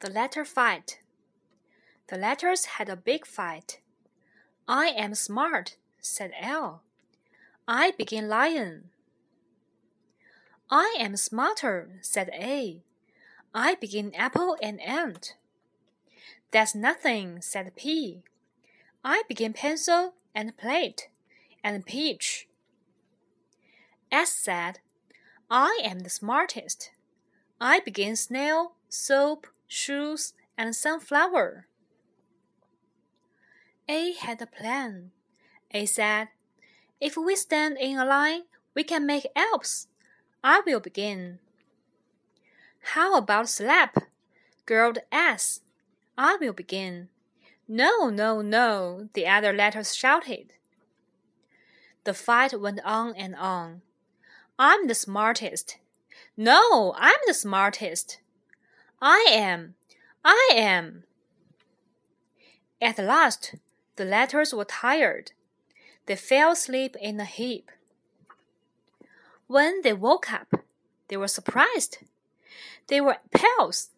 The letter fight. The letters had a big fight. I am smart, said L. I begin lion. I am smarter, said A. I begin apple and ant. That's nothing, said P. I begin pencil and plate and peach. S said, I am the smartest. I begin snail, soap, shoes, and sunflower. A had a plan. A said, If we stand in a line, we can make Alps. I will begin. How about slap? growled S. I will begin. No, no, no, the other letters shouted. The fight went on and on. I'm the smartest. No, I'm the smartest. I am. I am. At last, the letters were tired. They fell asleep in a heap. When they woke up, they were surprised. They were pals.